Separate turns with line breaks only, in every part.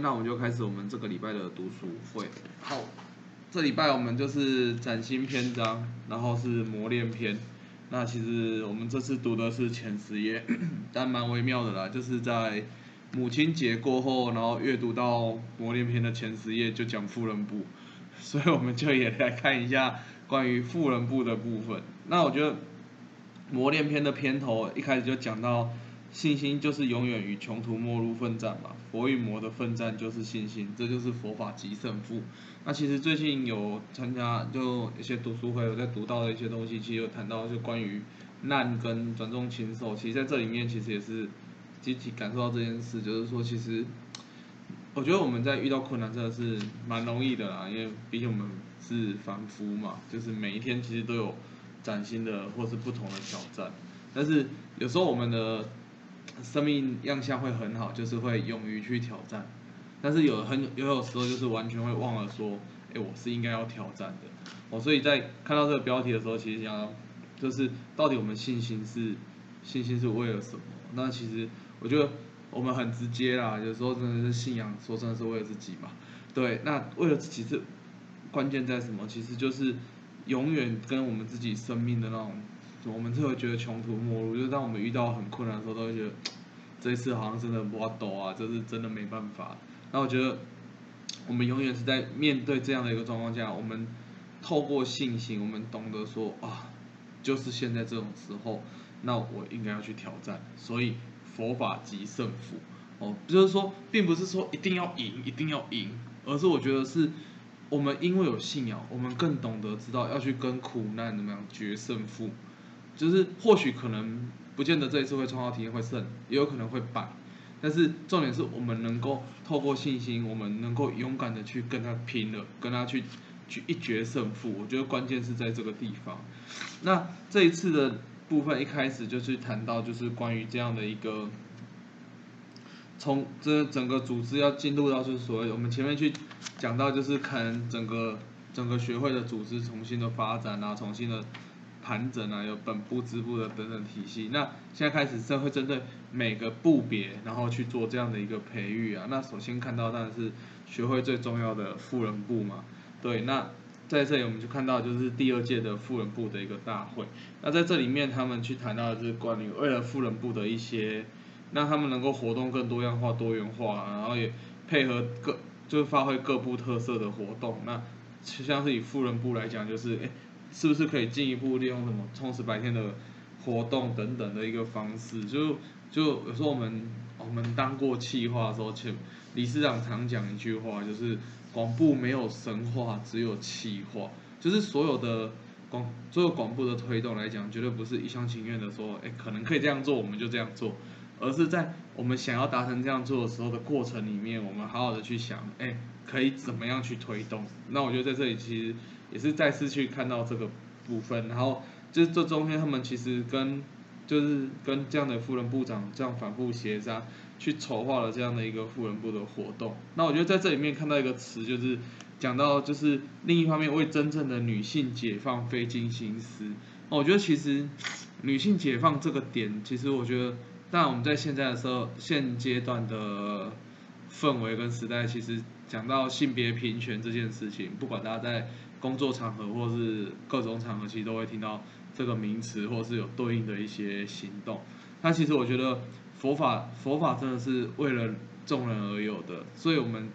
那我们就开始我们这个礼拜的读书会。好，这礼拜我们就是崭新篇章，然后是磨练篇。那其实我们这次读的是前十页，但蛮微妙的啦，就是在母亲节过后，然后阅读到磨练篇的前十页就讲富人部，所以我们就也来看一下关于富人部的部分。那我觉得磨练篇的片头一开始就讲到。信心就是永远与穷途末路奋战嘛，佛与魔的奋战就是信心，这就是佛法即胜负。那其实最近有参加就一些读书会，有在读到的一些东西，其实有谈到就关于难跟转重轻受，其实在这里面其实也是积极感受到这件事，就是说其实我觉得我们在遇到困难真的是蛮容易的啦，因为毕竟我们是凡夫嘛，就是每一天其实都有崭新的或是不同的挑战，但是有时候我们的生命样相会很好，就是会勇于去挑战，但是有很有有时候就是完全会忘了说，哎，我是应该要挑战的。哦，所以在看到这个标题的时候，其实想要，就是到底我们信心是信心是为了什么？那其实我觉得我们很直接啦，有时候真的是信仰，说真的是为了自己嘛。对，那为了自己是关键在什么？其实就是永远跟我们自己生命的那种。我们就会觉得穷途末路，就是当我们遇到很困难的时候，都会觉得这一次好像真的不抖啊，这是真的没办法。那我觉得我们永远是在面对这样的一个状况下，我们透过信心，我们懂得说啊，就是现在这种时候，那我应该要去挑战。所以佛法即胜负哦，就是说，并不是说一定要赢，一定要赢，而是我觉得是我们因为有信仰，我们更懂得知道要去跟苦难怎么样决胜负。就是或许可能不见得这一次会创造体验会胜，也有可能会败，但是重点是我们能够透过信心，我们能够勇敢的去跟他拼了，跟他去去一决胜负。我觉得关键是在这个地方。那这一次的部分一开始就是谈到就是关于这样的一个，从这整个组织要进入到就是所谓我们前面去讲到就是可能整个整个学会的组织重新的发展啊，重新的。盘整啊，有本部、支部的等等体系。那现在开始是会针对每个部别，然后去做这样的一个培育啊。那首先看到当然是学会最重要的富人部嘛。对，那在这里我们就看到就是第二届的富人部的一个大会。那在这里面他们去谈到的就是关于为了富人部的一些，让他们能够活动更多样化、多元化，然后也配合各就是发挥各部特色的活动。那像是以富人部来讲，就是诶。是不是可以进一步利用什么充实白天的活动等等的一个方式？就就有时候我们我们当过企划的时候，前理事长常讲一句话，就是广部没有神话，只有企划。就是所有的广所有广部的推动来讲，绝对不是一厢情愿的说，哎，可能可以这样做，我们就这样做，而是在我们想要达成这样做的时候的过程里面，我们好好的去想，哎，可以怎么样去推动？那我觉得在这里其实。也是再次去看到这个部分，然后就是这中间他们其实跟就是跟这样的富人部长这样反复协商，去筹划了这样的一个富人部的活动。那我觉得在这里面看到一个词，就是讲到就是另一方面为真正的女性解放费尽心思。我觉得其实女性解放这个点，其实我觉得，当然我们在现在的时候现阶段的氛围跟时代，其实讲到性别平权这件事情，不管大家在工作场合或是各种场合，其实都会听到这个名词，或是有对应的一些行动。那其实我觉得佛法佛法真的是为了众人而有的，所以我们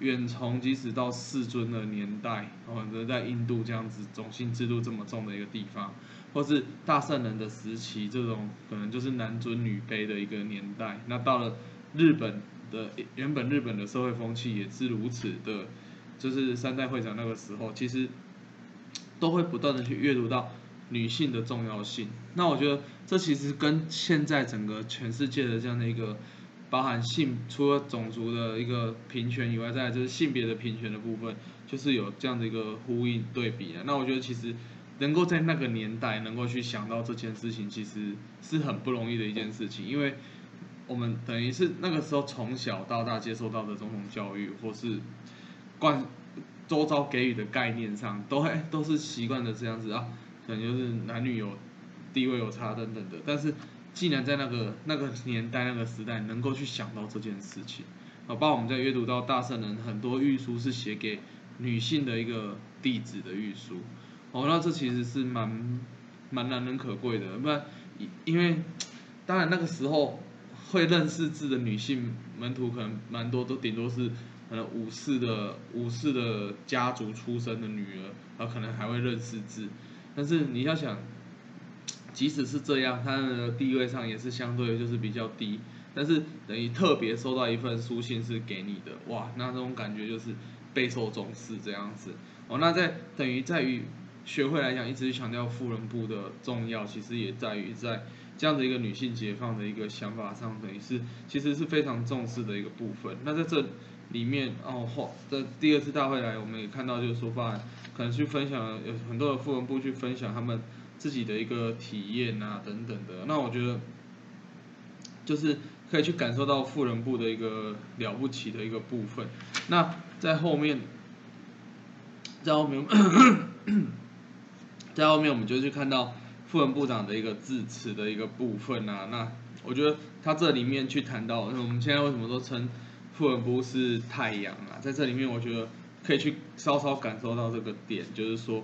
远从即使到世尊的年代，或者在印度这样子种姓制度这么重的一个地方，或是大圣人的时期，这种可能就是男尊女卑的一个年代。那到了日本的原本日本的社会风气也是如此的。就是三代会长那个时候，其实都会不断的去阅读到女性的重要性。那我觉得这其实跟现在整个全世界的这样的一个包含性，除了种族的一个平权以外，在就是性别的平权的部分，就是有这样的一个呼应对比。那我觉得其实能够在那个年代能够去想到这件事情，其实是很不容易的一件事情，因为我们等于是那个时候从小到大接受到的总统教育，或是惯周遭给予的概念上，都会 都是习惯的这样子啊，可能就是男女有地位有差等等的。但是，既然在那个那个年代那个时代能够去想到这件事情，好吧我们在阅读到大圣人很多御书是写给女性的一个弟子的御书，哦，那这其实是蛮蛮难能可贵的，不然因为当然那个时候会认识字的女性门徒可能蛮多，都顶多是可能武士的武士的家族出身的女儿，她可能还会认识字，但是你要想，即使是这样，她的地位上也是相对就是比较低。但是等于特别收到一份书信是给你的，哇，那种感觉就是备受重视这样子。哦，那在等于在于学会来讲，一直强调妇人部的重要，其实也在于在这样的一个女性解放的一个想法上，等于是其实是非常重视的一个部分。那在这里面，哦，后在第二次大会来，我们也看到就是说，发可能去分享有很多的富人部去分享他们自己的一个体验啊等等的。那我觉得就是。可以去感受到富人部的一个了不起的一个部分。那在后面，在后面，在后面我们就去看到富人部长的一个致辞的一个部分啊。那我觉得他这里面去谈到，我们现在为什么都称富人不是太阳啊？在这里面，我觉得可以去稍稍感受到这个点，就是说。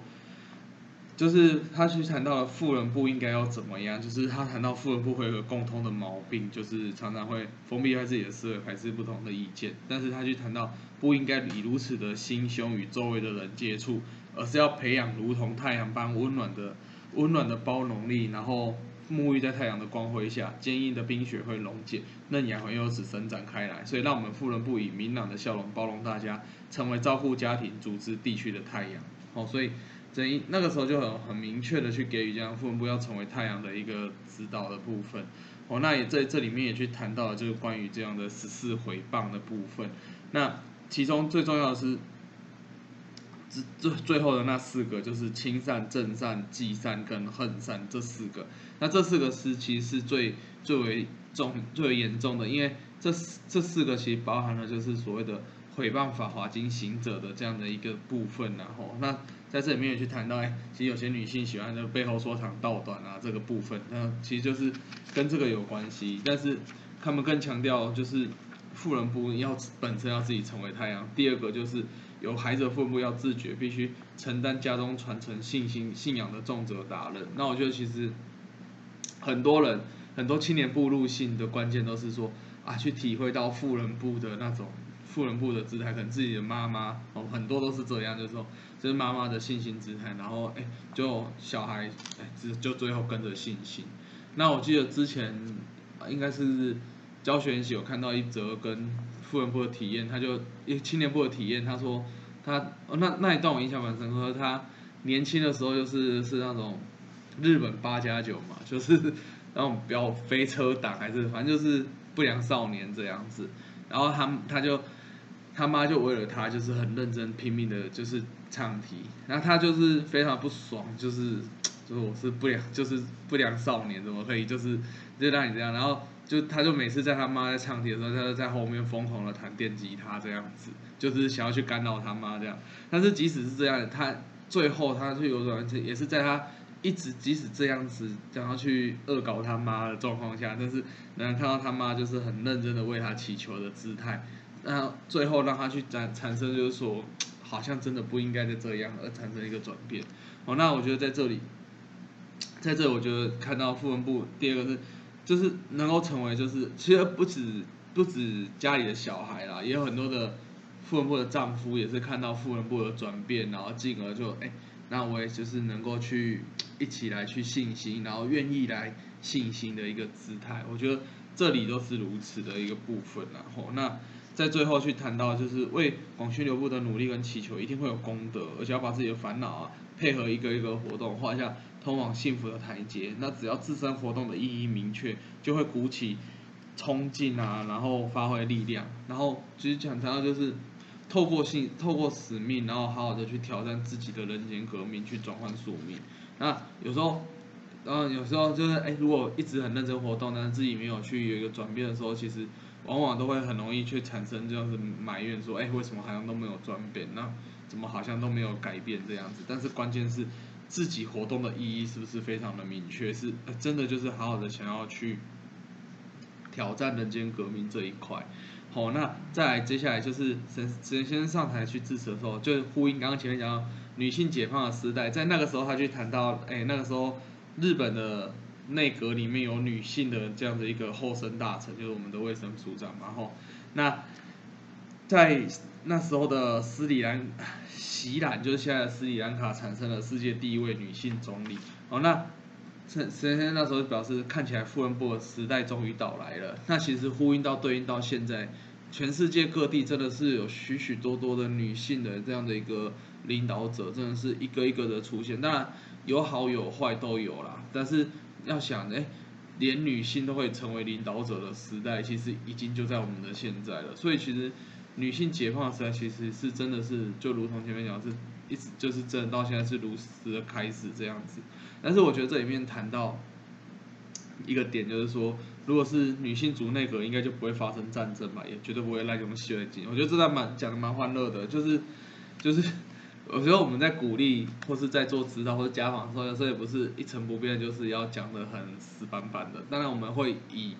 就是他去谈到了富人部应该要怎么样，就是他谈到富人部会有共通的毛病，就是常常会封闭在自己的思维，排斥不同的意见。但是他去谈到不应该以如此的心胸与周围的人接触，而是要培养如同太阳般温暖的温暖的包容力，然后沐浴在太阳的光辉下，坚硬的冰雪会溶解，嫩芽会由此伸展开来。所以让我们富人部以明朗的笑容包容大家，成为照顾家庭、组织地区的太阳。哦，所以。所以那个时候就很很明确的去给予这样父母部要成为太阳的一个指导的部分，哦，那也在这里面也去谈到了就是关于这样的十四回棒的部分，那其中最重要的是，最最后的那四个就是亲善、正善、忌善跟恨善这四个，那这四个是其实是最最为重最为严重的，因为这这四个其实包含了就是所谓的毁谤法华经行者的这样的一个部分，然后那。在这里面也去谈到，哎，其实有些女性喜欢的背后说长道短啊，这个部分，那其实就是跟这个有关系。但是他们更强调，就是富人不要本身要自己成为太阳。第二个就是有孩子的父母要自觉，必须承担家中传承信心信仰的重责大任。那我觉得其实很多人很多青年步入性的关键都是说啊，去体会到富人部的那种。富人部的姿态，可能自己的妈妈哦，很多都是这样，就是说，就是妈妈的信心姿态，然后哎，就小孩哎，就就最后跟着信心。那我记得之前应该是教学研习有看到一则跟富人部的体验，他就一青年部的体验，他说他那那一段我印象蛮深刻，他年轻的时候就是是那种日本八加九嘛，就是那种比较飞车党还是反正就是不良少年这样子，然后他他就。他妈就为了他，就是很认真拼命的，就是唱题，然后他就是非常不爽，就是就是我是不良，就是不良少年，怎么可以就是就让你这样？然后就他就每次在他妈在唱题的时候，他就在后面疯狂的弹电吉他这样子，就是想要去干扰他妈这样。但是即使是这样，他最后他就有种也是在他一直即使这样子想要去恶搞他妈的状况下，但是能看到他妈就是很认真的为他祈求的姿态。那最后让他去产产生，就是说，好像真的不应该再这样，而产生一个转变。哦，那我觉得在这里，在这我觉得看到富人部第二个是，就是能够成为，就是其实不止不止家里的小孩啦，也有很多的富人部的丈夫也是看到富人部的转变，然后进而就哎，那我也就是能够去一起来去信心，然后愿意来信心的一个姿态。我觉得这里都是如此的一个部分，然后那。在最后去谈到，就是为广宣流部的努力跟祈求，一定会有功德，而且要把自己的烦恼啊，配合一个一个活动，画下通往幸福的台阶。那只要自身活动的意义明确，就会鼓起冲劲啊，然后发挥力量，然后其实讲谈到就是透过性，透过使命，然后好好的去挑战自己的人间革命，去转换宿命。那有时候，然有时候就是，哎，如果一直很认真活动，但是自己没有去有一个转变的时候，其实。往往都会很容易去产生这样子埋怨，说，哎，为什么好像都没有转变？那怎么好像都没有改变这样子？但是关键是自己活动的意义是不是非常的明确？是真的就是好好的想要去挑战人间革命这一块。好，那再来接下来就是神神先生上台去致辞的时候，就呼应刚刚前面讲到女性解放的时代，在那个时候他去谈到，哎，那个时候日本的内阁里面有女性的这样的一个后生大臣，就是我们的卫生署长嘛，吼，那在那时候的斯里兰席兰，就是现在的斯里兰卡产生了世界第一位女性总理，哦，那。陈陈先生那时候表示，看起来富人部的时代终于到来了。那其实呼应到对应到现在，全世界各地真的是有许许多多的女性的这样的一个领导者，真的是一个一个的出现。当然有好有坏都有啦，但是要想，哎，连女性都会成为领导者的时代，其实已经就在我们的现在了。所以其实女性解放时代，其实是真的是就如同前面讲，是一直就是真的到现在是如实的开始这样子。但是我觉得这里面谈到一个点，就是说，如果是女性主内阁，应该就不会发生战争吧，也绝对不会滥用血精。我觉得这段蛮讲的蛮欢乐的，就是就是，我觉得我们在鼓励或是在做指导或者家访的时候，有时候也不是一成不变，就是要讲的很死板板的。当然我们会以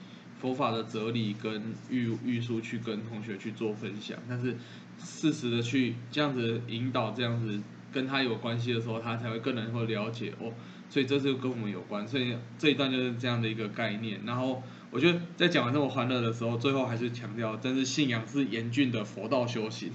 佛法的哲理跟玉玉书去跟同学去做分享，但是适时的去这样子引导，这样子跟他有关系的时候，他才会更能够了解哦。所以这是跟我们有关，所以这一段就是这样的一个概念。然后我觉得在讲完这么欢乐的时候，最后还是强调，真是信仰是严峻的佛道修行。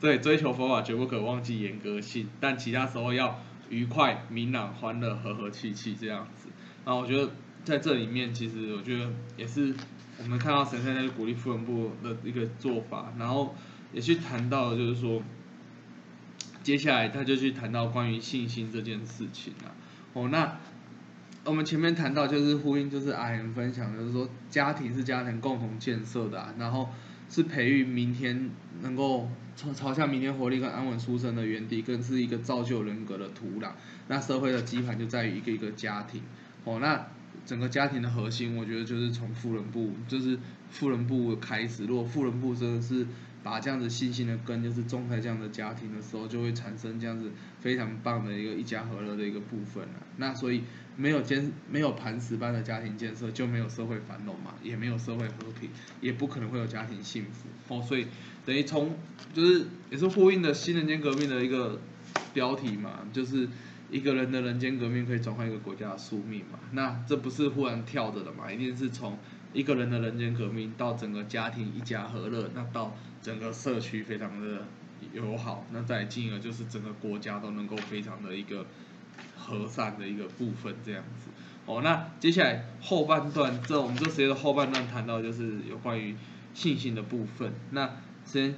对，追求佛法绝不可忘记严格性，但其他时候要愉快、明朗、欢乐、和和气气这样子。然后我觉得在这里面，其实我觉得也是我们看到神仙在鼓励富人部的一个做法，然后也去谈到就是说，接下来他就去谈到关于信心这件事情啊。哦，那我们前面谈到就是呼应，就是阿言分享，就是说家庭是家庭共同建设的，然后是培育明天能够朝朝向明天活力跟安稳出生的园地，更是一个造就人格的土壤。那社会的基盘就在于一个一个家庭。哦，那整个家庭的核心，我觉得就是从富人部，就是富人部开始。如果富人部真的是把这样子信心的根，就是种在这样的家庭的时候，就会产生这样子非常棒的一个一家和乐的一个部分了。那所以没有坚没有磐石般的家庭建设，就没有社会繁荣嘛，也没有社会和平，也不可能会有家庭幸福。哦，所以等于从就是也是呼应的新人间革命的一个标题嘛，就是一个人的人间革命可以转换一个国家的宿命嘛。那这不是忽然跳着的嘛，一定是从。一个人的人间革命，到整个家庭一家和乐，那到整个社区非常的友好，那再进而就是整个国家都能够非常的一个和善的一个部分这样子。哦，那接下来后半段，这我们这时间的后半段谈到就是有关于信心的部分。那先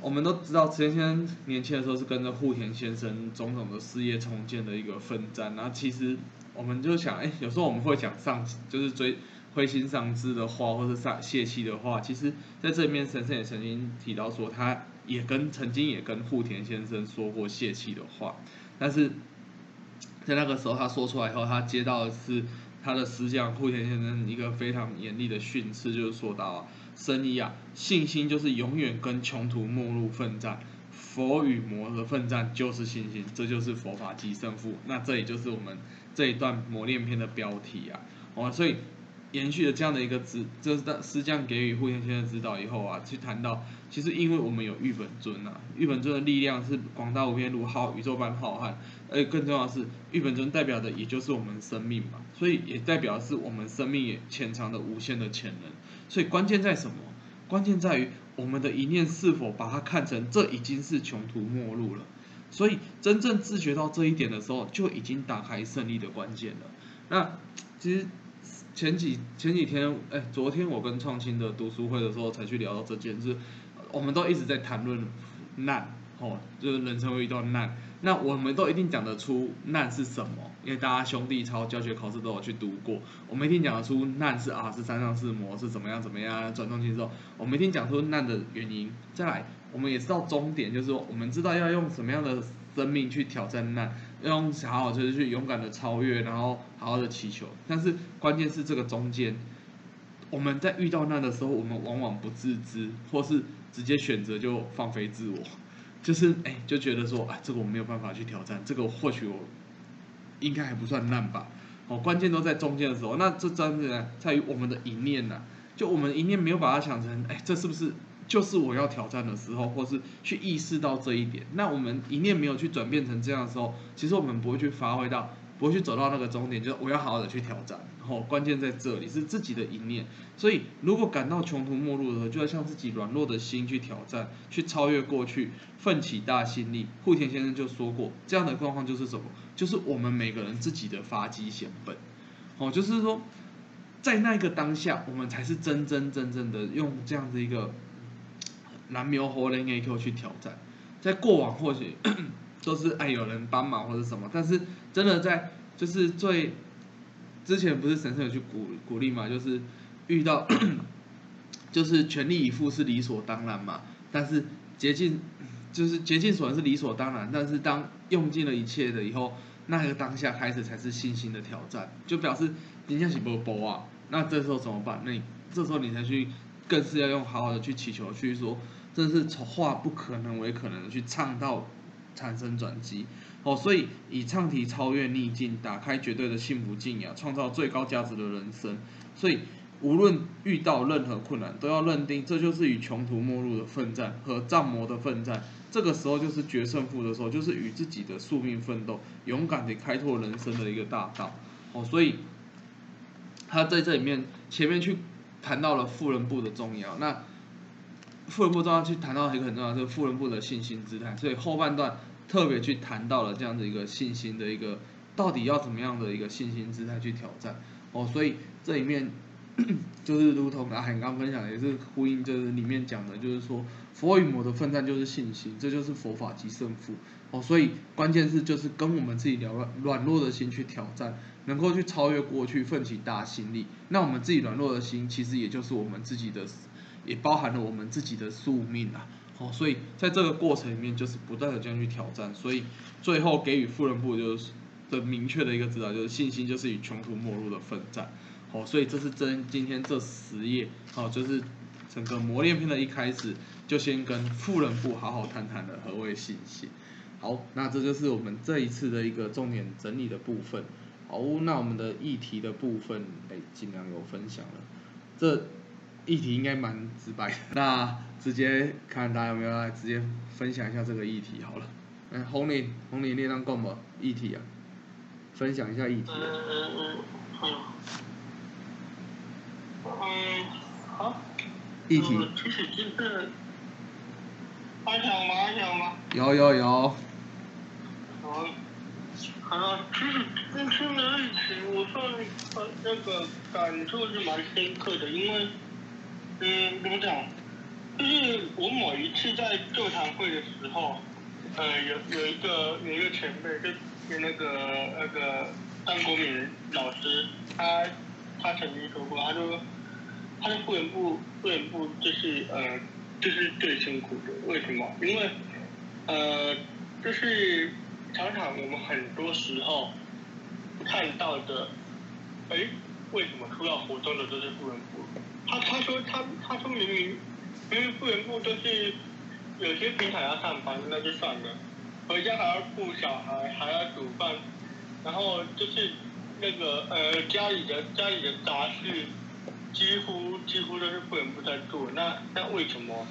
我们都知道，池田先生年轻的时候是跟着户田先生种种的事业重建的一个奋战，然后其实我们就想，哎，有时候我们会讲上就是追。灰心丧志的话，或者丧泄气的话，其实在这里面，神圣也曾经提到说，他也跟曾经也跟户田先生说过泄气的话，但是在那个时候他说出来以后，他接到的是他的师匠户田先生一个非常严厉的训斥，就是说到生意啊，信心就是永远跟穷途末路奋战，佛与魔的奋战就是信心，这就是佛法即胜负。那这也就是我们这一段磨练篇的标题啊，哦，所以。延续了这样的一个指，就是师匠给予户田先生指导以后啊，去谈到，其实因为我们有玉本尊呐，玉本尊的力量是广大无边如浩宇宙般浩瀚，而更重要的是，玉本尊代表的也就是我们生命嘛，所以也代表是我们生命也潜藏的无限的潜能，所以关键在什么？关键在于我们的一念是否把它看成这已经是穷途末路了，所以真正自觉到这一点的时候，就已经打开胜利的关键了。那其实。前几前几天，哎，昨天我跟创新的读书会的时候，才去聊到这件事。我们都一直在谈论难，哦，就是人生会遇到难。那我们都一定讲得出难是什么，因为大家兄弟超教学考试都有去读过。我们一定讲得出难是啊，是山上是魔是怎么样怎么样转动性之后。我们一定讲出难的原因。再来，我们也知道终点，就是说我们知道要用什么样的生命去挑战难。用好好就是去勇敢的超越，然后好好的祈求。但是关键是这个中间，我们在遇到难的时候，我们往往不自知，或是直接选择就放飞自我，就是哎就觉得说，哎这个我没有办法去挑战，这个或许我应该还不算烂吧。哦，关键都在中间的时候，那这真的在于我们的一念呐，就我们一念没有把它想成，哎，这是不是就是我要挑战的时候，或是去意识到这一点？那我们一念没有去转变成这样的时候，其实我们不会去发挥到。不会去走到那个终点，就是我要好好的去挑战。然后关键在这里是自己的一念。所以如果感到穷途末路的时候，就要向自己软弱的心去挑战，去超越过去，奋起大心力。户田先生就说过，这样的状况就是什么？就是我们每个人自己的发迹显本。哦，就是说，在那个当下，我们才是真真正正的用这样的一个蓝苗活人 A Q 去挑战。在过往或许。都是哎有人帮忙或者什么，但是真的在就是最之前不是神圣有去鼓鼓励嘛，就是遇到 就是全力以赴是理所当然嘛，但是竭尽就是竭尽所能是理所当然，但是当用尽了一切的以后，那个当下开始才是信心的挑战，就表示你像是波波啊，那这时候怎么办？那你这时候你才去更是要用好好的去祈求，去说真是从化不可能为可能去唱到。产生转机，哦，所以以唱题超越逆境，打开绝对的幸福境呀，创造最高价值的人生。所以无论遇到任何困难，都要认定这就是与穷途末路的奋战和战魔的奋战。这个时候就是决胜负的时候，就是与自己的宿命奋斗，勇敢地开拓人生的一个大道。哦，所以他在这里面前面去谈到了富人部的重要，那。富人部中要去谈到一个很重要，就是富人部的信心姿态，所以后半段特别去谈到了这样的一个信心的一个，到底要怎么样的一个信心姿态去挑战。哦，所以这里面 就是如同阿海刚分享，也是呼应，就是里面讲的，就是说佛与魔的奋战就是信心，这就是佛法即胜负哦，所以关键是就是跟我们自己聊软软弱的心去挑战，能够去超越过去，奋起大心力，那我们自己软弱的心，其实也就是我们自己的。也包含了我们自己的宿命啊，哦，所以在这个过程里面，就是不断的这样去挑战，所以最后给予富人部就是的明确的一个指导，就是信心就是与穷途末路的奋战，哦，所以这是真今天这十页，哦，就是整个磨练篇的一开始，就先跟富人部好好谈谈的何谓信心，好，那这就是我们这一次的一个重点整理的部分，好，那我们的议题的部分，哎，尽量有分享了，这。议题应该蛮直白，那直接看大家有没有来直接分享一下这个议题好了。哎，红林，红林，你让讲吧，议题啊，分享一下议题。嗯嗯嗯嗯。嗯，好。议题。其实就是安详吗？安详吗？有有有。好。啊，其实今天的议题，我算呃那个感触是蛮深刻的，因为。嗯，怎么讲？就是我某一次在座谈会的时候，呃，有有一个有一个前辈，就就那个那个张国敏老师，他他曾经说过，他说，他的会员部会员部就是呃，就是最辛苦的。为什么？因为呃，就是常常我们很多时候看到的，哎，为什么出要活动的都是富人部？他他说他他说明明明明富人部都是有些平台要上班，那就算了，回家还要顾小孩，还要煮饭，然后就是那个呃家里的家里的杂事几乎几乎都是富人部在做，那那为什么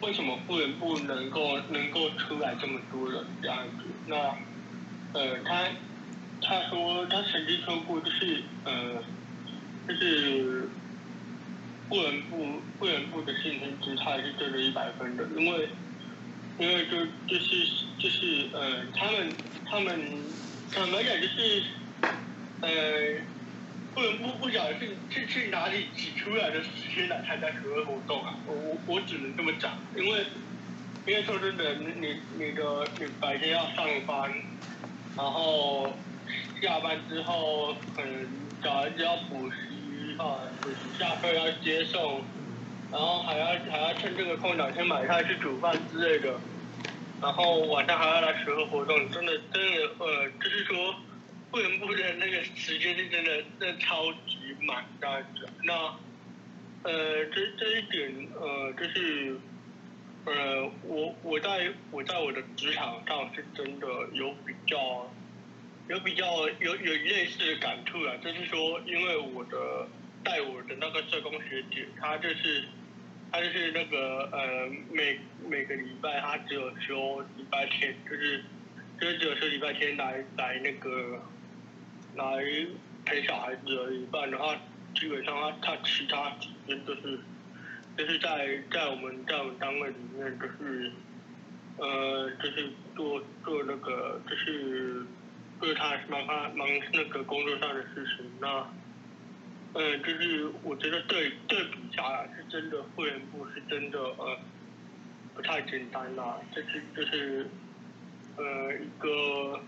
为什么复原部能够能够出来这么多人这样子？那呃他他说他曾经说过就是呃就是。会员部会员部的信心姿态是真的一百分的，因为因为就就是就是呃，他们他们怎么讲就是呃，不能不不晓得是是去哪里挤出来的时间来参加合作活动啊，我我我只能这么讲，因为因为说真的，你你你的你白天要上班，然后下班之后可能小孩子要补习。啊，补习下课要接送，然后还要还要趁这个空档先买菜去煮饭之类的，然后晚上还要来学个活动，真的真的呃，就是说会员部的那个时间是真的真的超级满这样子。那呃这这一点呃就是呃我我在我在我的职场上是真的有比较有比较有有类似的感触啊，就是说因为我的
带我的那个社工学姐，她就是她就是那个呃每每个礼拜她只有休礼拜天，就是就是只有休礼拜天来来那个来陪小孩子而已，不然的话基本上他他其他时间都是就是在在我们在我们单位里面就是呃就是做做那个就是就是他忙他忙那个工作上的事情那。嗯，就是我觉得对对比下来是真的，会员部是真的呃不太简单啦。就是就是呃一个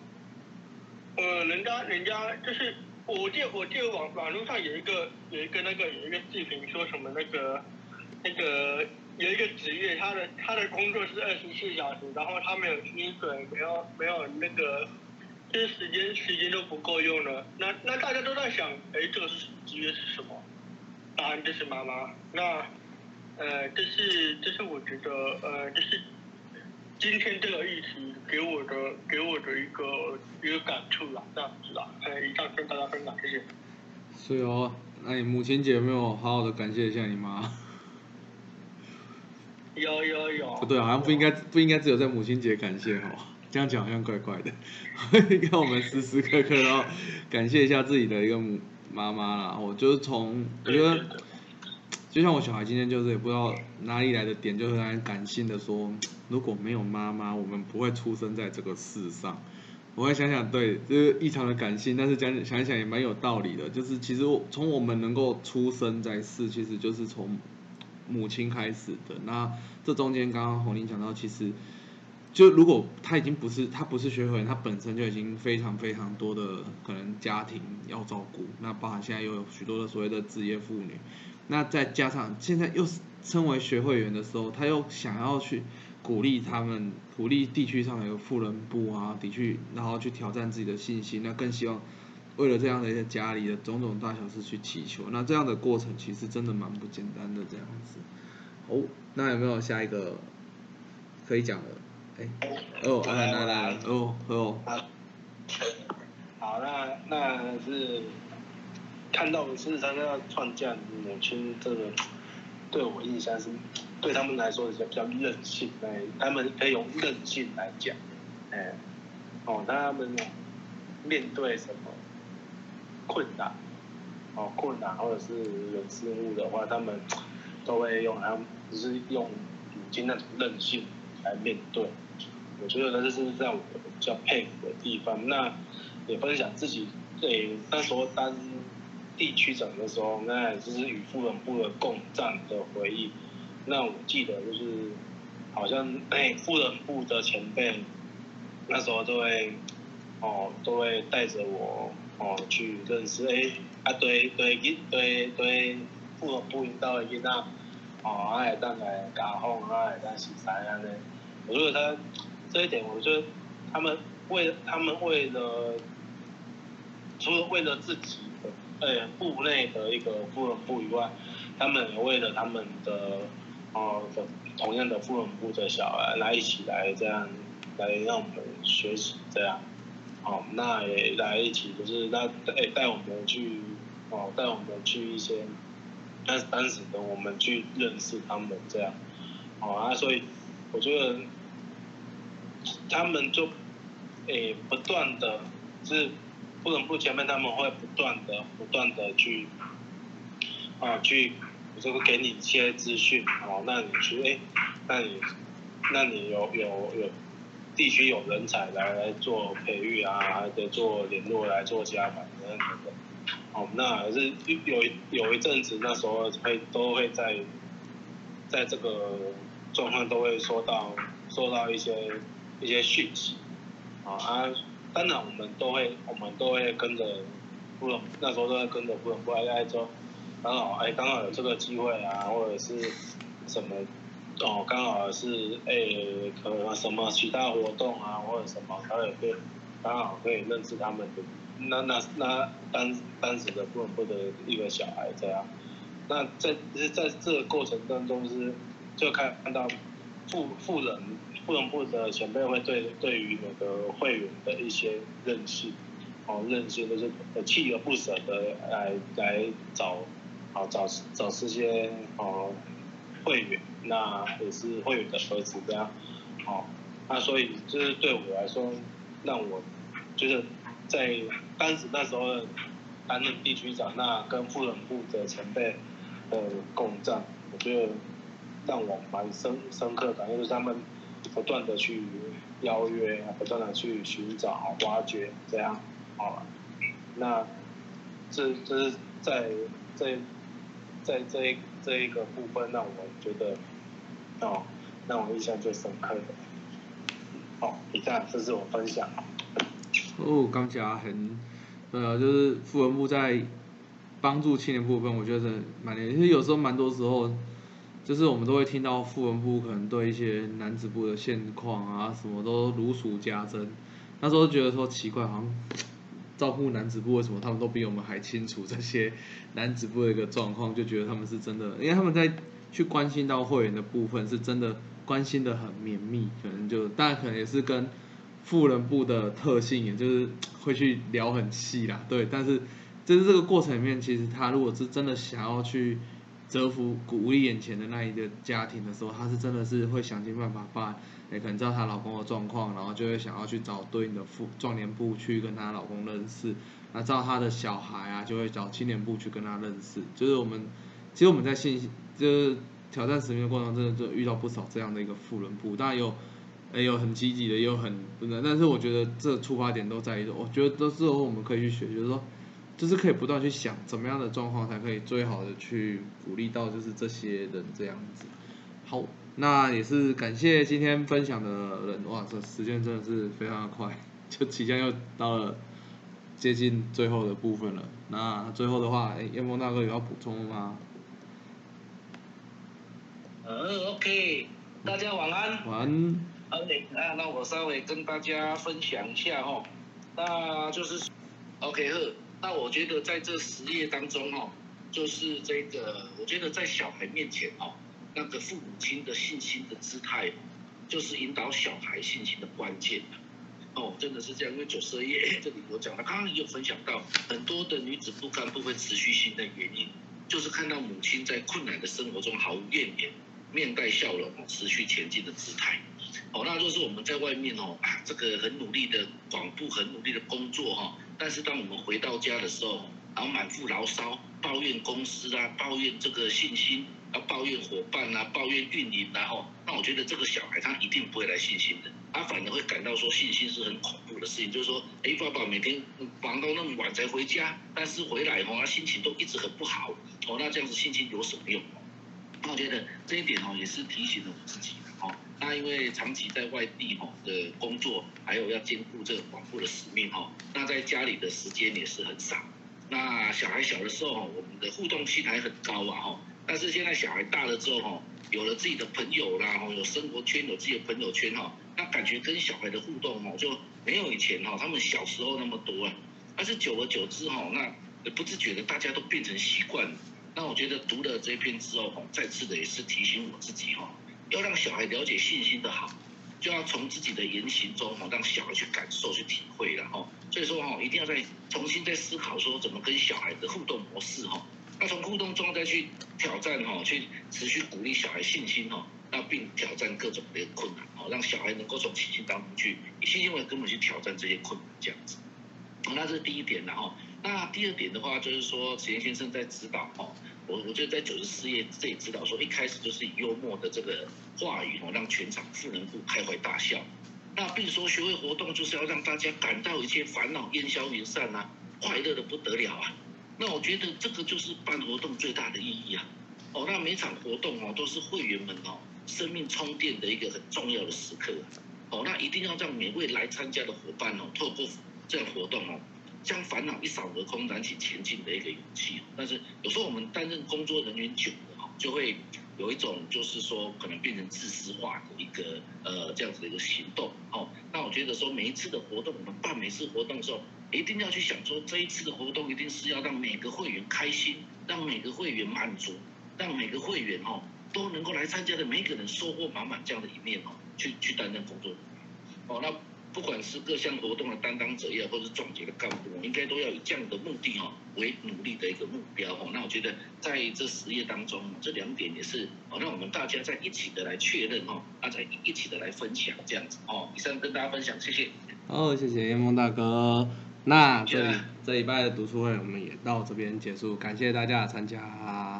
呃人家人家就是我记我记得网网络上有一个有一个那个有一个视频说什么那个那个有一个职业他的他的工作是二十四小时，然后他没有薪水，没有没有那个。这时间时间都不够用了，那那大家都在想，哎，这个职业是什么？答案就是妈妈。那呃，这是这是我觉得呃，就是今天这个议题给我的给我的一个一个感触啦，这样子啦。哎，以上跟大家分享，谢谢。
是哦，那你母亲节有没有好好的感谢一下你妈？
有有有。
不对，好像不应该不应该只有在母亲节感谢哦。这样讲好像怪怪的，让我们时时刻刻都感谢一下自己的一个母妈妈啦。我就是从我觉得，就像我小孩今天就是也不知道哪里来的点，就是很感性的说，如果没有妈妈，我们不会出生在这个世上。我会想想，对，就是异常的感性，但是讲想想也蛮有道理的。就是其实从我们能够出生在世，其实就是从母亲开始的。那这中间刚刚红玲讲到，其实。就如果他已经不是他不是学会员，他本身就已经非常非常多的可能家庭要照顾，那包含现在又有许多的所谓的职业妇女，那再加上现在又是称为学会员的时候，他又想要去鼓励他们，鼓励地区上有富人部啊，地区然后去挑战自己的信心，那更希望为了这样的一些家里的种种大小事去祈求，那这样的过程其实真的蛮不简单的这样子。哦，那有没有下一个可以讲的？哎，哦，来来来，哦，哦，
好，那那是看到事实上要创建母亲这个，对我印象是，对他们来说是比较任性，哎，他们可以用任性来讲，哎，哦，他们面对什么困难，哦，困难或者是人事物的话，他们都会用他们只是用母亲那种任性来面对。我觉得，这是在我比较佩服的地方。那也分享自己对那时候当地区长的时候，那就是与妇人部的共战的回忆。那我记得就是，好像哎，妇人部的前辈那时候都会哦，都会带着我哦去认识哎啊对对一对对妇人部引导的囡仔哦，啊会当来家访，啊会当洗菜安尼。我觉得他。这一点，我觉得他们为他们为了除了为了自己呃部内的一个富人部以外，他们也为了他们的哦的同样的富人部的小孩来一起来这样来让我们学习这样，哦那也来一起就是那带带我们去哦带我们去一些但是当时的我们去认识他们这样，哦啊所以我觉得。他们就诶不断的，是不能不前面他们会不断的不断的去啊去这个给你一些资讯哦，那你去诶，那你那你有有有地区有人才来来做培育啊，来做联络来做加班等等的，哦，那还是有有一阵子那时候会都会在在这个状况都会收到收到一些。一些讯息，啊啊，当然我们都会，我们都会跟着布隆，那时候都会跟着布隆过来，来说，刚好哎，刚好有这个机会啊，或者是什么，哦，刚好是哎，可能什么其他活动啊，或者什么，他也可以刚好可以认识他们的，那那那当当时的布隆部的一个小孩这样，那在是在这个过程当中是就看看到富富人。不能部的前辈会对对于那个会员的一些认识，哦，认识就是锲而不舍的来来找，好找找这些哦会员，那也是会员的儿子这样，哦，那所以就是对我来说，让我就是在当时那时候担任地区长，那跟副总部的前辈的共战，我觉得让我蛮深深刻感，就是他们不断的去邀约，不断的去寻找、挖掘这样，好了，那这这是在在。在这一这一个部分，让我觉得，哦，让我印象最深刻的。好，以上这是我分享。
哦，刚讲很，呃，就是富文部在帮助青年部分，我觉得蛮，因为有时候蛮多时候，就是我们都会听到富文部可能对一些男子部的现况啊，什么都如数家珍，那时候觉得说奇怪，好像。照顾男子部为什么他们都比我们还清楚这些男子部的一个状况？就觉得他们是真的，因为他们在去关心到会员的部分，是真的关心的很绵密。可能就当然可能也是跟富人部的特性，也就是会去聊很细啦。对，但是就是这个过程里面，其实他如果是真的想要去折服、鼓励眼前的那一个家庭的时候，她是真的是会想尽办法把。也可能知道她老公的状况，然后就会想要去找对应的妇壮年部去跟她老公认识。那知道她的小孩啊，就会找青年部去跟她认识。就是我们，其实我们在信息就是挑战使命的过程中，真的就遇到不少这样的一个妇人部。当然有，也有很积极的，也有很不能。但是我觉得这出发点都在于，我觉得都是我们可以去学，就是说，就是可以不断去想怎么样的状况才可以最好的去鼓励到就是这些人这样子。好。那也是感谢今天分享的人，哇，这时间真的是非常的快，就即将又到了接近最后的部分了。那最后的话，哎，燕峰大哥有要补充吗？
嗯，OK，大家晚安。
晚安。
OK，那，那我稍微跟大家分享一下哦，那就是，OK 呵，那我觉得在这十页当中哈，就是这个，我觉得在小孩面前哈。那个父母亲的信心的姿态，就是引导小孩信心的关键哦，真的是这样。因为九十二页 这里有讲到，刚刚也有分享到，很多的女子不甘不会持续性的原因，就是看到母亲在困难的生活中毫无怨言，面带笑容，持续前进的姿态。哦，那就是我们在外面哦啊，这个很努力的广布，很努力的工作哈，但是当我们回到家的时候，然后满腹牢骚，抱怨公司啊，抱怨这个信心。啊抱怨伙伴啊，抱怨运营然后，那我觉得这个小孩他一定不会来信心的，他反而会感到说信心是很恐怖的事情，就是说，哎，爸爸每天忙到那么晚才回家，但是回来哦，他心情都一直很不好，哦，那这样子心情有什么用？觉得这一点哦，也是提醒了我自己的哦，那因为长期在外地哦的工作，还有要兼顾这个广布的使命哈，那在家里的时间也是很少，那小孩小的时候我们的互动性还很高啊哈。但是现在小孩大了之后哈，有了自己的朋友啦，哈，有生活圈，有自己的朋友圈哈，那感觉跟小孩的互动哈，就没有以前哈，他们小时候那么多啊。但是久而久之哈，那不自觉的大家都变成习惯了。那我觉得读了这篇之后哈，再次的也是提醒我自己哈，要让小孩了解信心的好，就要从自己的言行中哈，让小孩去感受、去体会然后，所以说哈，一定要再重新再思考说怎么跟小孩的互动模式哈。那从互动中再去挑战哈，去持续鼓励小孩信心哈，那并挑战各种的困难哈，让小孩能够从信心当中去以信心为根本去挑战这些困难这样子。那这是第一点然后，那第二点的话就是说，池岩先生在指导哦，我我觉得在九十四页这里指导说，一开始就是幽默的这个话语哦，让全场富人部开怀大笑。那并说学会活动就是要让大家感到一切烦恼烟消云散啊，快乐的不得了啊。那我觉得这个就是办活动最大的意义啊！哦，那每场活动哦都是会员们哦生命充电的一个很重要的时刻。哦，那一定要让每位来参加的伙伴哦，透过这样活动哦，将烦恼一扫而空，燃起前进的一个勇气。但是有时候我们担任工作人员久了，就会有一种就是说可能变成自私化的一个呃这样子的一个行动。哦，那我觉得说每一次的活动，我们办每次活动的时候。一定要去想说，这一次的活动一定是要让每个会员开心，让每个会员满足，让每个会员哦都能够来参加的每一个人收获满满这样的一面哦，去去担任工作人员哦，那不管是各项活动的担当者也好，或是总结的干部，应该都要以这样的目的哦为努力的一个目标哦。那我觉得在这十页当中，这两点也是哦，让我们大家在一起的来确认哦，大家一起的来分享这样子哦。以上跟大家分享，谢谢。
哦，谢谢叶梦大哥。那这这礼拜的读书会我们也到这边结束，感谢大家的参加。